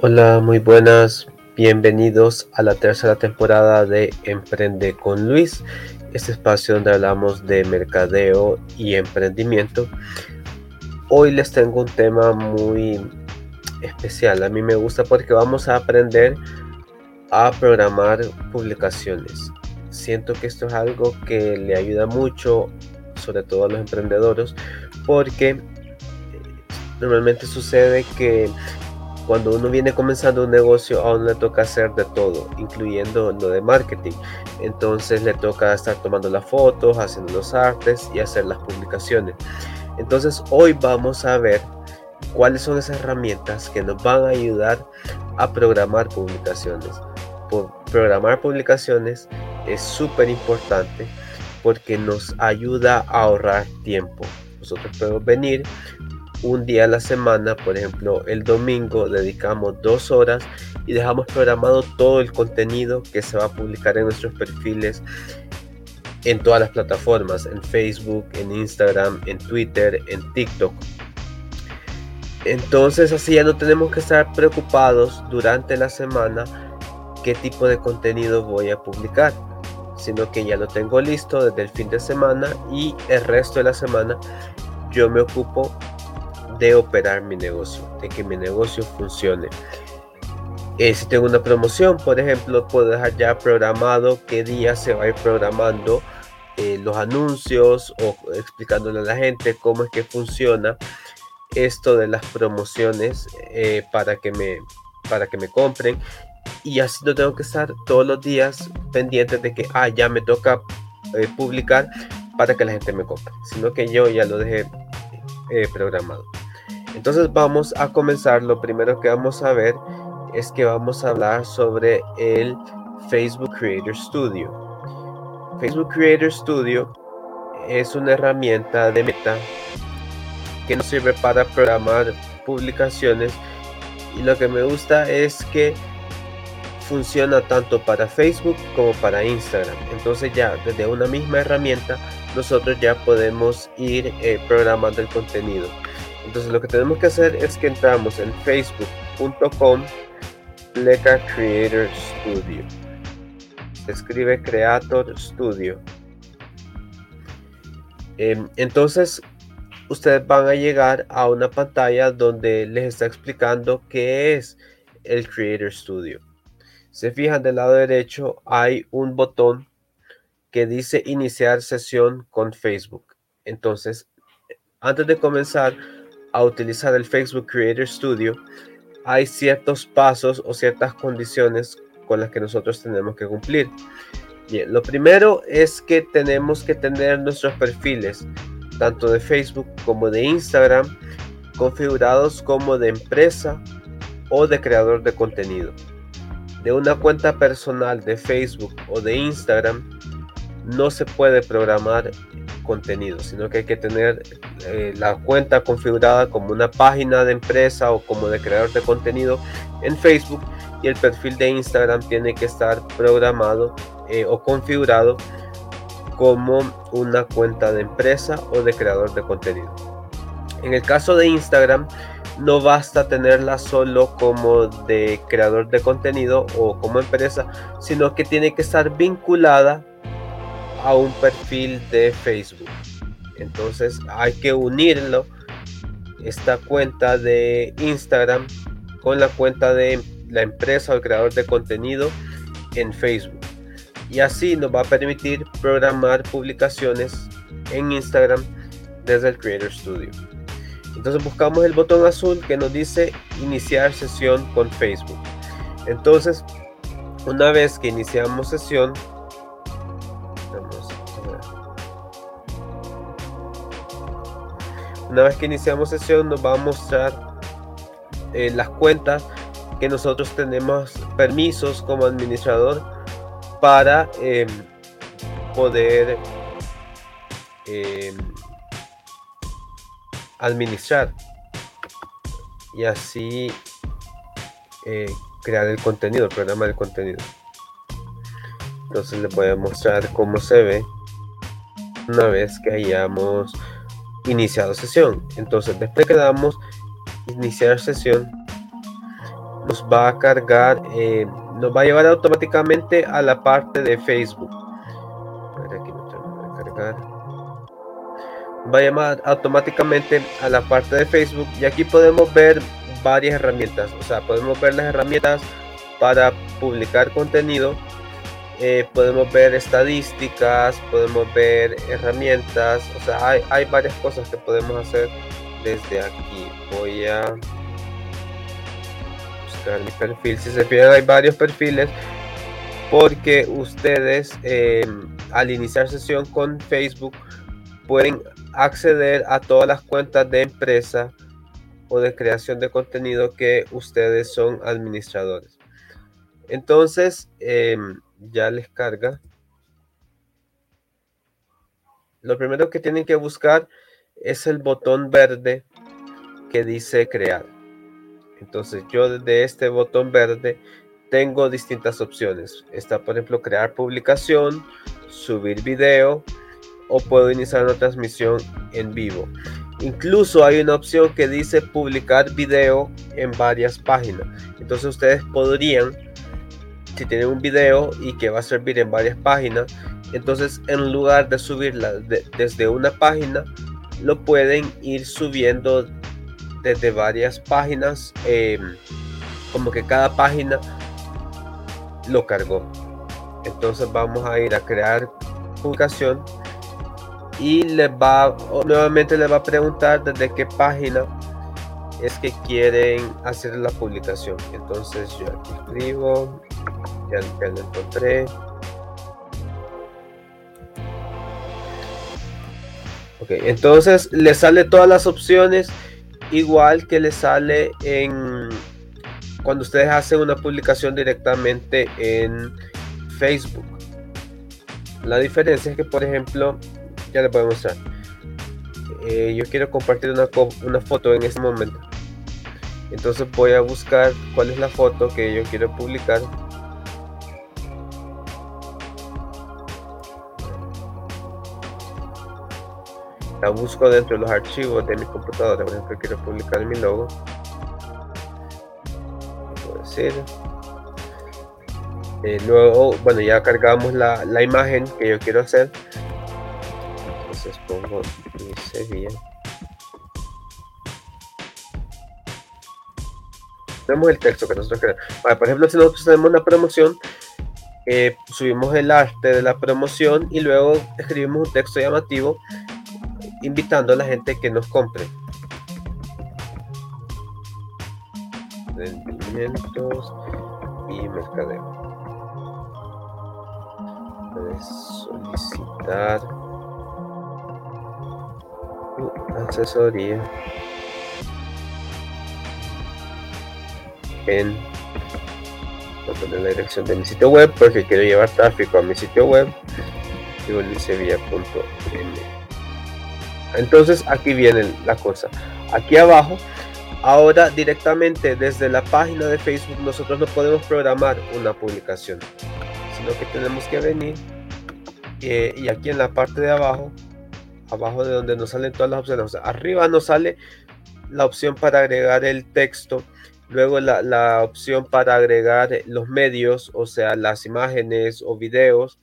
Hola, muy buenas. Bienvenidos a la tercera temporada de Emprende con Luis, este espacio donde hablamos de mercadeo y emprendimiento. Hoy les tengo un tema muy especial. A mí me gusta porque vamos a aprender a programar publicaciones. Siento que esto es algo que le ayuda mucho, sobre todo a los emprendedores, porque normalmente sucede que cuando uno viene comenzando un negocio, a uno le toca hacer de todo, incluyendo lo de marketing. Entonces le toca estar tomando las fotos, haciendo los artes y hacer las publicaciones. Entonces hoy vamos a ver cuáles son esas herramientas que nos van a ayudar a programar publicaciones. Por programar publicaciones es súper importante porque nos ayuda a ahorrar tiempo. Nosotros podemos venir un día a la semana, por ejemplo el domingo dedicamos dos horas y dejamos programado todo el contenido que se va a publicar en nuestros perfiles en todas las plataformas, en Facebook, en Instagram, en Twitter, en TikTok. Entonces así ya no tenemos que estar preocupados durante la semana qué tipo de contenido voy a publicar, sino que ya lo tengo listo desde el fin de semana y el resto de la semana yo me ocupo de operar mi negocio, de que mi negocio funcione. Eh, si tengo una promoción, por ejemplo, puedo dejar ya programado qué día se va a ir programando eh, los anuncios o explicándole a la gente cómo es que funciona esto de las promociones eh, para que me para que me compren y así no tengo que estar todos los días pendientes de que ah ya me toca publicar para que la gente me compre sino que yo ya lo dejé programado entonces vamos a comenzar. Lo primero que vamos a ver es que vamos a hablar sobre el Facebook Creator Studio. Facebook Creator Studio es una herramienta de meta que nos sirve para programar publicaciones y lo que me gusta es que funciona tanto para Facebook como para Instagram. Entonces ya desde una misma herramienta nosotros ya podemos ir eh, programando el contenido. Entonces lo que tenemos que hacer es que entramos en facebook.com Pleca Creator Studio. Se escribe Creator Studio. Em, entonces ustedes van a llegar a una pantalla donde les está explicando qué es el Creator Studio. Se fijan del lado derecho hay un botón que dice iniciar sesión con Facebook. Entonces, antes de comenzar, a utilizar el Facebook Creator Studio, hay ciertos pasos o ciertas condiciones con las que nosotros tenemos que cumplir. Bien, lo primero es que tenemos que tener nuestros perfiles, tanto de Facebook como de Instagram, configurados como de empresa o de creador de contenido. De una cuenta personal de Facebook o de Instagram no se puede programar contenido, sino que hay que tener eh, la cuenta configurada como una página de empresa o como de creador de contenido en Facebook y el perfil de Instagram tiene que estar programado eh, o configurado como una cuenta de empresa o de creador de contenido. En el caso de Instagram, no basta tenerla solo como de creador de contenido o como empresa, sino que tiene que estar vinculada a un perfil de Facebook. Entonces hay que unirlo, esta cuenta de Instagram, con la cuenta de la empresa o el creador de contenido en Facebook. Y así nos va a permitir programar publicaciones en Instagram desde el Creator Studio. Entonces buscamos el botón azul que nos dice iniciar sesión con Facebook. Entonces, una vez que iniciamos sesión, Una vez que iniciamos sesión nos va a mostrar eh, las cuentas que nosotros tenemos permisos como administrador para em, poder em, administrar y así eh, crear el contenido, el programa del contenido. Entonces les voy a mostrar cómo se ve una vez que hayamos iniciado sesión. Entonces, después que damos iniciar sesión, nos va a cargar, eh, nos va a llevar automáticamente a la parte de Facebook. Aquí no cargar. Va a llamar automáticamente a la parte de Facebook y aquí podemos ver varias herramientas. O sea, podemos ver las herramientas para publicar contenido. Eh, podemos ver estadísticas, podemos ver herramientas, o sea, hay, hay varias cosas que podemos hacer desde aquí. Voy a mi perfil. Si se fijan, hay varios perfiles porque ustedes eh, al iniciar sesión con Facebook pueden acceder a todas las cuentas de empresa o de creación de contenido que ustedes son administradores. Entonces, eh, ya les carga. Lo primero que tienen que buscar es el botón verde que dice crear. Entonces yo desde este botón verde tengo distintas opciones. Está por ejemplo crear publicación, subir video o puedo iniciar una transmisión en vivo. Incluso hay una opción que dice publicar video en varias páginas. Entonces ustedes podrían, si tienen un video y que va a servir en varias páginas, entonces en lugar de subirla desde una página, lo pueden ir subiendo desde varias páginas, em, como que cada página lo cargó. Entonces vamos a ir a crear publicación y les va, nuevamente les va a preguntar desde qué página es que quieren hacer la publicación. Entonces yo aquí escribo, ya, ya lo encontré. Ok, entonces le sale todas las opciones igual que le sale en cuando ustedes hacen una publicación directamente en Facebook. La diferencia es que, por ejemplo, ya les voy a mostrar. Eh, yo quiero compartir una, una foto en este momento. Entonces voy a buscar cuál es la foto que yo quiero publicar la busco dentro de los archivos de mi computadora. Por ejemplo, quiero publicar mi logo. Puedo. Eh, luego, bueno, ya cargamos la, la, imagen que yo quiero hacer. Entonces pongo mi Sevilla. Tenemos el texto que nosotros queremos. por ejemplo, si nosotros tenemos una promoción, eh, subimos el arte de la promoción y luego escribimos un texto llamativo invitando a la gente que nos compre. Rendimientos y mercadeo. Solicitar asesoría en la dirección de mi sitio web porque quiero llevar tráfico a mi sitio web entonces aquí viene la cosa. Aquí abajo, ahora directamente desde la página de Facebook nosotros no podemos programar una publicación, sino que tenemos que venir eh, y aquí en la parte de abajo, abajo de donde nos salen todas las opciones, arriba nos sale la opción para agregar el texto, luego la, la opción para agregar los medios, o sea, las imágenes o videos,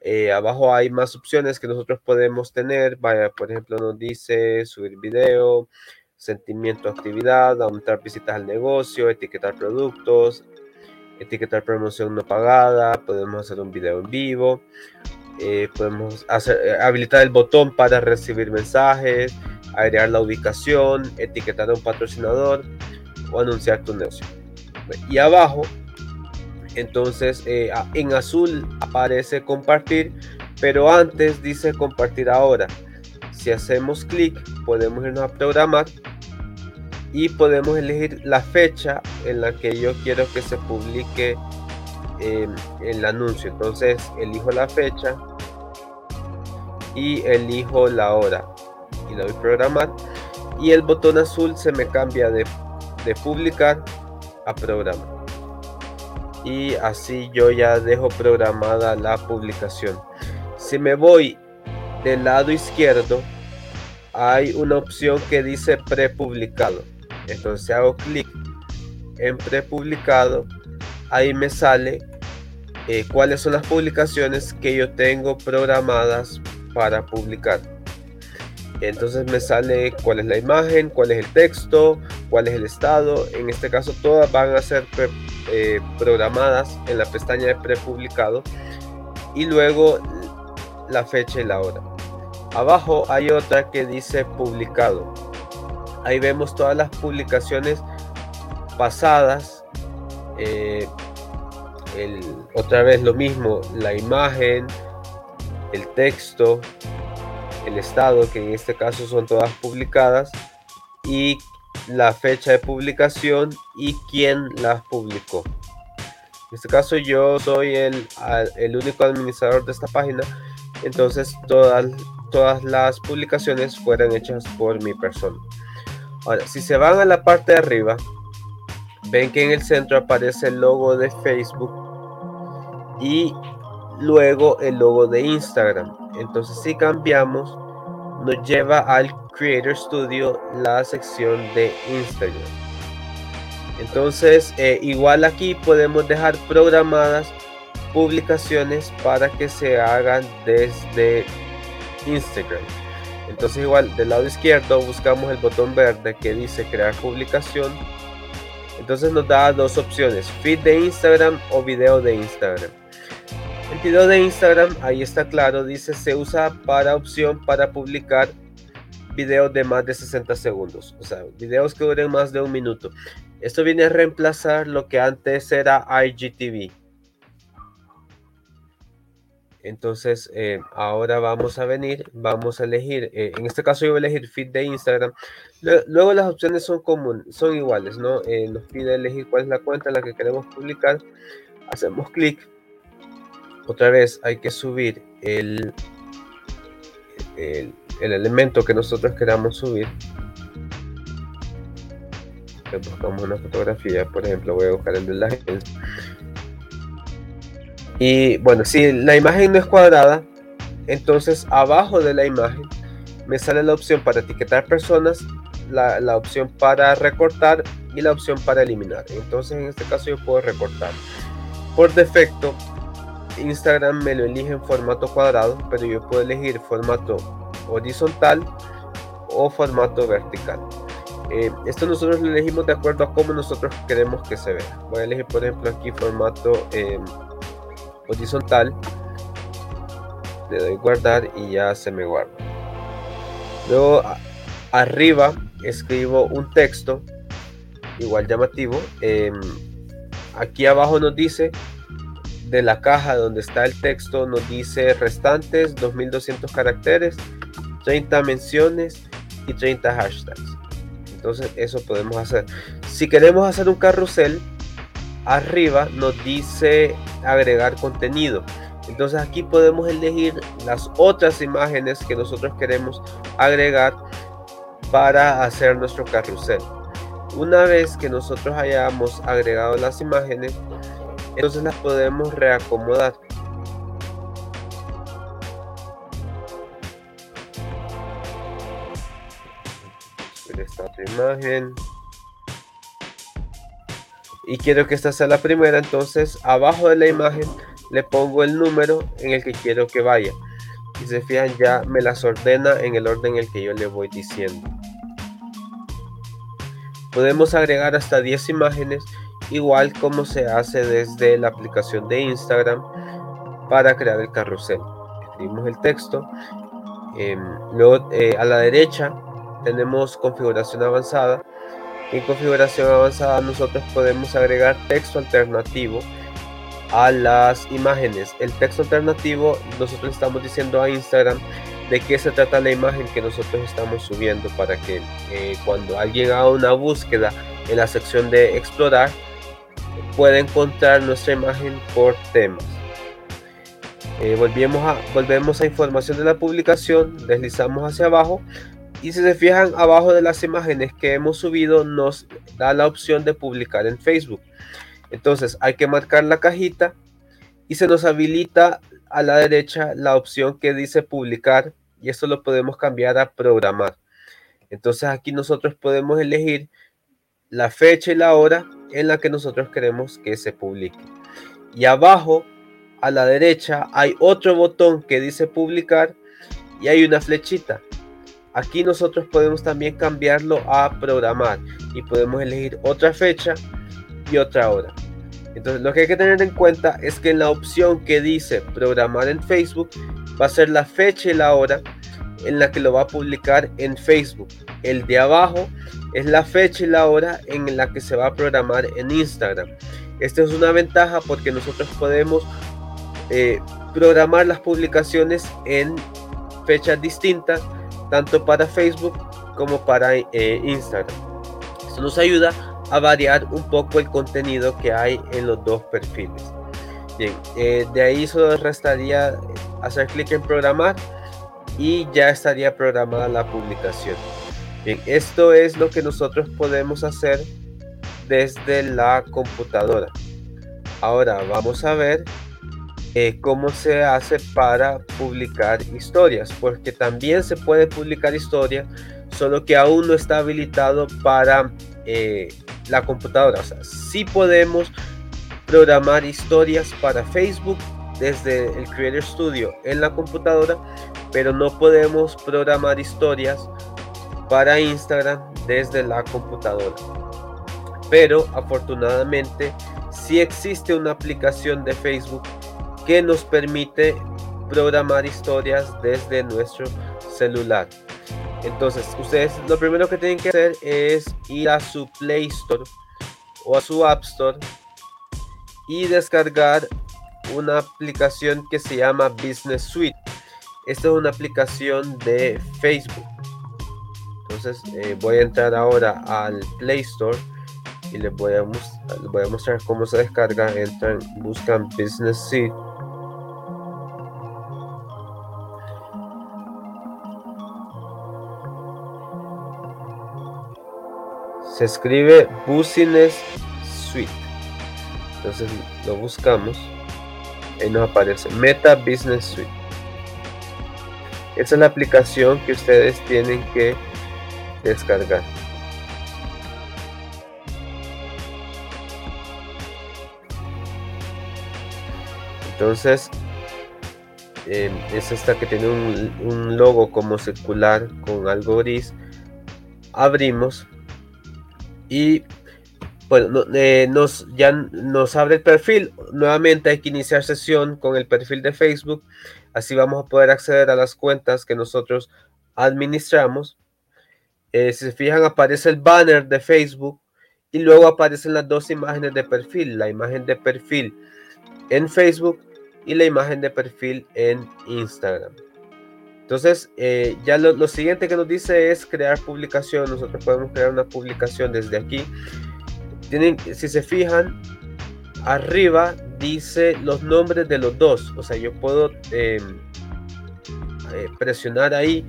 eh, abajo hay más opciones que nosotros podemos tener. Vaya, por ejemplo, nos dice subir video, sentimiento, actividad, aumentar visitas al negocio, etiquetar productos, etiquetar promoción no pagada, podemos hacer un video en vivo, eh, podemos hacer, eh, habilitar el botón para recibir mensajes, agregar la ubicación, etiquetar a un patrocinador o anunciar tu negocio. Y abajo entonces eh, en azul aparece compartir, pero antes dice compartir ahora. Si hacemos clic podemos irnos a programar y podemos elegir la fecha en la que yo quiero que se publique em, el anuncio. Entonces elijo la fecha y elijo la hora y le doy programar y el botón azul se me cambia de, de publicar a programar y así yo ya dejo programada la publicación. Si me voy del lado izquierdo, hay una opción que dice prepublicado. Entonces hago clic en prepublicado, ahí me sale eh, cuáles son las publicaciones que yo tengo programadas para publicar. Entonces me sale cuál es la imagen, cuál es el texto, cuál es el estado. En este caso todas van a ser eh, programadas en la pestaña de prepublicado y luego la fecha y la hora. Abajo hay otra que dice publicado. Ahí vemos todas las publicaciones pasadas. Eh, otra vez lo mismo, la imagen, el texto, el estado, que en este caso son todas publicadas, y la fecha de publicación y quién las publicó. En este caso yo soy el, el único administrador de esta página, entonces todas, todas las publicaciones fueron hechas por mi persona. Ahora, si se van a la parte de arriba, ven que en el centro aparece el logo de Facebook y luego el logo de Instagram. Entonces si cambiamos, nos lleva al Creator Studio la sección de Instagram. Entonces, eh, igual aquí podemos dejar programadas publicaciones para que se hagan desde Instagram. Entonces, igual del lado izquierdo buscamos el botón verde que dice crear publicación. Entonces nos da dos opciones, feed de Instagram o video de Instagram. El video de Instagram, ahí está claro, dice se usa para opción para publicar videos de más de 60 segundos, o sea, videos que duren más de un minuto. Esto viene a reemplazar lo que antes era IGTV. Entonces, eh, ahora vamos a venir, vamos a elegir, eh, en este caso yo voy a elegir feed de Instagram. Luego las opciones son comunes, son iguales, ¿no? Eh, nos pide elegir cuál es la cuenta en la que queremos publicar. Hacemos clic otra vez hay que subir el, el, elemento que nosotros queramos subir. buscamos una fotografía, por ejemplo, voy a buscar el de la agencia. Y bueno, si la imagen no es cuadrada, entonces abajo de la imagen me sale la opción para etiquetar personas, la, la, opción para recortar y la opción para eliminar. Entonces en este caso yo puedo recortar. Por defecto Instagram me lo elige en formato cuadrado, pero yo puedo elegir formato horizontal o formato vertical. Eh, esto nosotros lo elegimos de acuerdo a cómo nosotros queremos que se vea. Voy a elegir, por ejemplo, aquí formato em, horizontal. Le doy guardar y ya se me guarda. Luego arriba escribo un texto igual llamativo. Em, aquí abajo nos dice de la caja donde está el texto nos dice restantes 2200 caracteres, 30 menciones y 30 hashtags. Entonces eso podemos hacer. Si queremos hacer un carrusel, arriba nos dice agregar contenido. Entonces aquí podemos elegir las otras imágenes que nosotros queremos agregar para hacer nuestro carrusel. Una vez que nosotros hayamos agregado las imágenes, entonces las podemos reacomodar. Esta otra imagen. Y quiero que esta sea la primera, entonces abajo de la imagen le pongo el número en el que quiero que vaya. Y se fijan ya me las ordena en el orden en el que yo le voy diciendo. Podemos agregar hasta 10 imágenes igual como se hace desde la aplicación de Instagram para crear el carrusel. Escribimos el texto. Em, luego eh, a la derecha tenemos configuración avanzada. En configuración avanzada nosotros podemos agregar texto alternativo a las imágenes. El texto alternativo nosotros estamos diciendo a Instagram de qué se trata la imagen que nosotros estamos subiendo para que eh, cuando alguien haga una búsqueda en la sección de explorar puede encontrar nuestra imagen por temas. Eh, volvemos, a, volvemos a información de la publicación, deslizamos hacia abajo y si se fijan abajo de las imágenes que hemos subido nos da la opción de publicar en Facebook. Entonces hay que marcar la cajita y se nos habilita a la derecha la opción que dice publicar y esto lo podemos cambiar a programar. Entonces aquí nosotros podemos elegir la fecha y la hora en la que nosotros queremos que se publique. Y abajo a la derecha hay otro botón que dice publicar y hay una flechita. Aquí nosotros podemos también cambiarlo a programar y podemos elegir otra fecha y otra hora. Entonces lo que hay que tener en cuenta es que en la opción que dice programar en Facebook va a ser la fecha y la hora en la que lo va a publicar en Facebook. El de abajo es la fecha y la hora en la que se va a programar en Instagram. Esta es una ventaja porque nosotros podemos eh, programar las publicaciones en fechas distintas, tanto para Facebook como para eh, Instagram. Esto nos ayuda a variar un poco el contenido que hay en los dos perfiles. Bien, eh, de ahí solo restaría hacer clic en programar y ya estaría programada la publicación. Bien, esto es lo que nosotros podemos hacer desde la computadora. Ahora vamos a ver eh, cómo se hace para publicar historias, porque también se puede publicar historias, solo que aún no está habilitado para eh, la computadora. O sea, sí podemos programar historias para Facebook desde el Creator Studio en la computadora, pero no podemos programar historias para Instagram desde la computadora. Pero afortunadamente sí existe una aplicación de Facebook que nos permite programar historias desde nuestro celular. Entonces, ustedes lo primero que tienen que hacer es ir a su Play Store o a su App Store y descargar una aplicación que se llama Business Suite. Esta es una aplicación de Facebook. Entonces eh, voy a entrar ahora al Play Store y les voy a, voy a mostrar cómo se descarga. Entran, buscan Business Suite. Se escribe Business Suite. Entonces lo buscamos. y nos aparece Meta Business Suite. Esa es la aplicación que ustedes tienen que descargar. Entonces, em, es esta que tiene un, logo como circular con algo gris. Abrimos y bueno, eh, nos, ya nos abre el perfil. Nuevamente hay que iniciar sesión con el perfil de Facebook. Así vamos a poder acceder a las cuentas que nosotros administramos. Eh, si se fijan, aparece el banner de Facebook y luego aparecen las dos imágenes de perfil. La imagen de perfil en Facebook y la imagen de perfil en Instagram. Entonces, eh, ya lo, siguiente que nos dice es crear publicación. Nosotros podemos crear una publicación desde aquí. Tienen, si se fijan, arriba dice los nombres de los dos. O sea, yo puedo eh, presionar ahí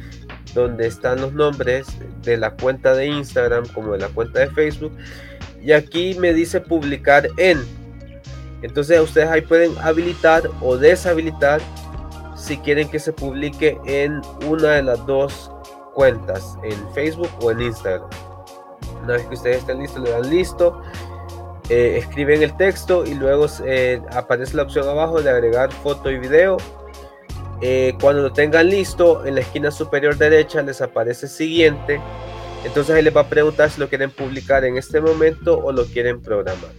donde están los nombres de la cuenta de Instagram como de la cuenta de Facebook. Y aquí me dice publicar en. Entonces ustedes ahí pueden habilitar o deshabilitar si quieren que se publique en una de las dos cuentas, en Facebook o en Instagram. Una vez que ustedes estén listos, le dan listo eh, escriben el texto y luego eh, aparece la opción abajo de agregar foto y video. Eh, cuando lo tengan listo, en la esquina superior derecha les aparece siguiente. Entonces ahí les va a preguntar si lo quieren publicar en este momento o lo quieren programar.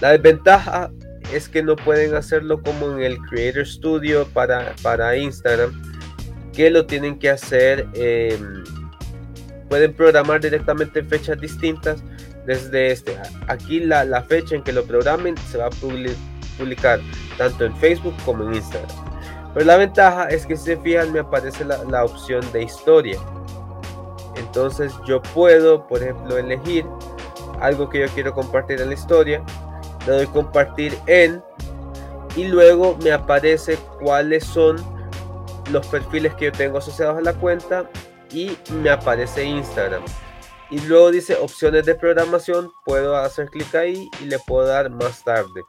La desventaja es que no pueden hacerlo como en el Creator Studio para, para Instagram, que lo tienen que hacer. Em, pueden programar directamente en fechas distintas desde este. Aquí la, fecha en que lo programen se va a publicar tanto en Facebook como en Instagram. Pero la ventaja es que si se fijan me aparece la, opción de historia. Entonces yo puedo, por ejemplo, elegir algo que yo quiero compartir en la historia. Le doy compartir en y luego me aparece cuáles son los perfiles que yo tengo asociados a la cuenta y me aparece Instagram y luego dice opciones de programación, puedo hacer clic ahí y le puedo dar más tarde.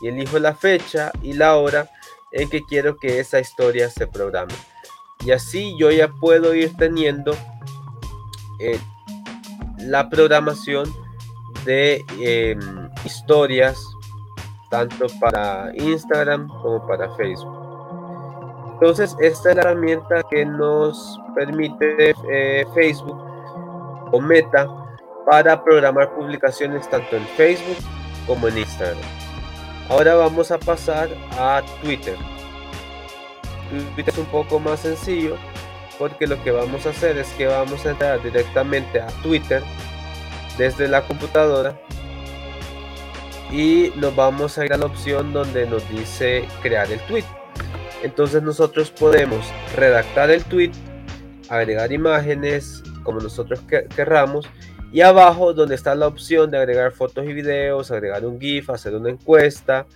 Y elijo la fecha y la hora en que quiero que esa historia se programe. Y así yo ya puedo ir teniendo eh, la programación de em, historias, tanto para Instagram como para Facebook. Entonces, esta es la herramienta que nos permite eh, Facebook o Meta para programar publicaciones tanto en Facebook como en Instagram. Ahora vamos a pasar a Twitter. Twitter es un poco más sencillo porque lo que vamos a hacer es que vamos a entrar directamente a Twitter desde la computadora y nos vamos a ir a la opción donde nos dice crear el tweet. Entonces nosotros podemos redactar el tweet, agregar imágenes como nosotros querramos y abajo donde está la opción de agregar fotos y videos, agregar un GIF, hacer una encuesta,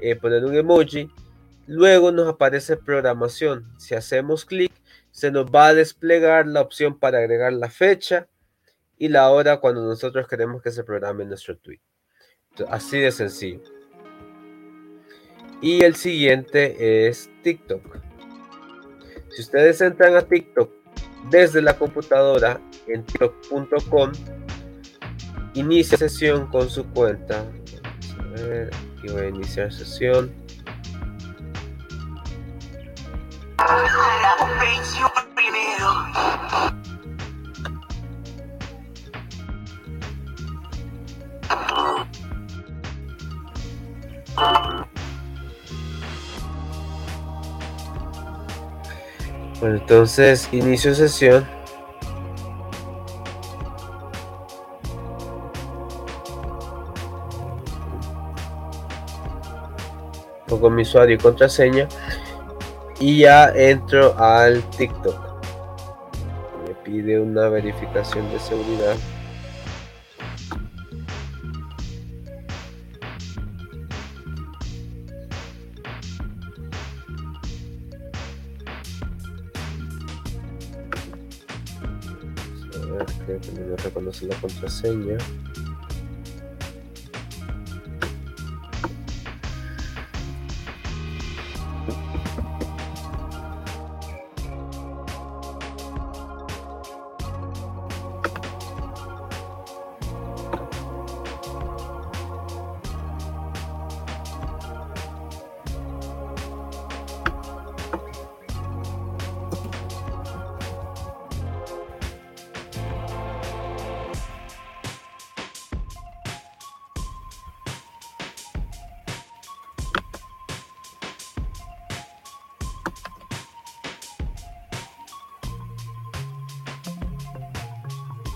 eh, poner un emoji. Luego nos aparece programación. Si hacemos clic, se nos va a desplegar la opción para agregar la fecha y la hora cuando nosotros queremos que se programe nuestro tweet. así de sencillo. Y el siguiente es TikTok. Si ustedes entran a TikTok desde la computadora en tiktok.com, inicia sesión con su cuenta. Vamos a ver, aquí voy a iniciar sesión. Bueno, entonces inicio sesión. Pongo mi usuario y contraseña y ya entro al TikTok. Me pide una verificación de seguridad. creo que no reconoce la contraseña.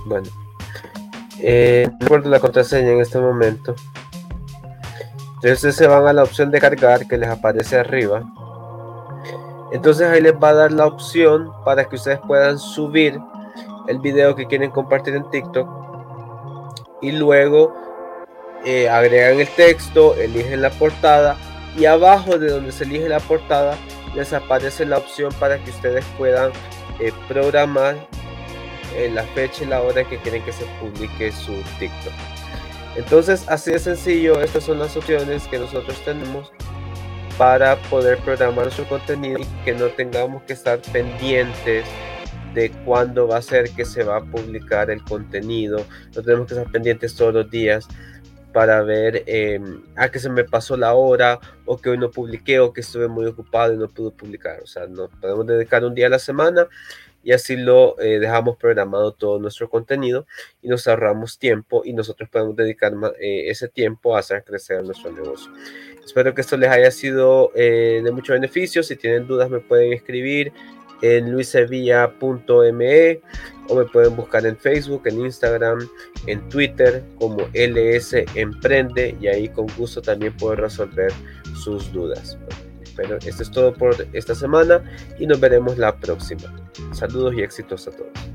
Bueno, eh, recuerdo la contraseña en este momento. Entonces se van a la opción de cargar que les aparece arriba. Entonces ahí les va a dar la opción para que ustedes puedan subir el video que quieren compartir en TikTok. Y luego eh, agregan el texto, eligen la portada y abajo de donde se elige la portada les aparece la opción para que ustedes puedan eh, programar la fecha y la hora que quieren que se publique su TikTok. Entonces, así de sencillo, estas son las opciones que nosotros tenemos para poder programar su contenido y que no tengamos que estar pendientes de cuándo va a ser que se va a publicar el contenido. No tenemos que estar pendientes todos los días para ver em, a que se me pasó la hora o que hoy no publiqué o que estuve muy ocupado y no pude publicar. O sea, no podemos dedicar un día a la semana y así lo eh, dejamos programado todo nuestro contenido y nos ahorramos tiempo y nosotros podemos dedicar eh, ese tiempo a hacer crecer nuestro negocio. Espero que esto les haya sido eh, de mucho beneficio. Si tienen dudas me pueden escribir en luisevilla.me o me pueden buscar en Facebook, en Instagram, en Twitter como LS Emprende y ahí con gusto también puedo resolver sus dudas. Pero esto es todo por esta semana y nos veremos la próxima. Saludos y éxitos a todos.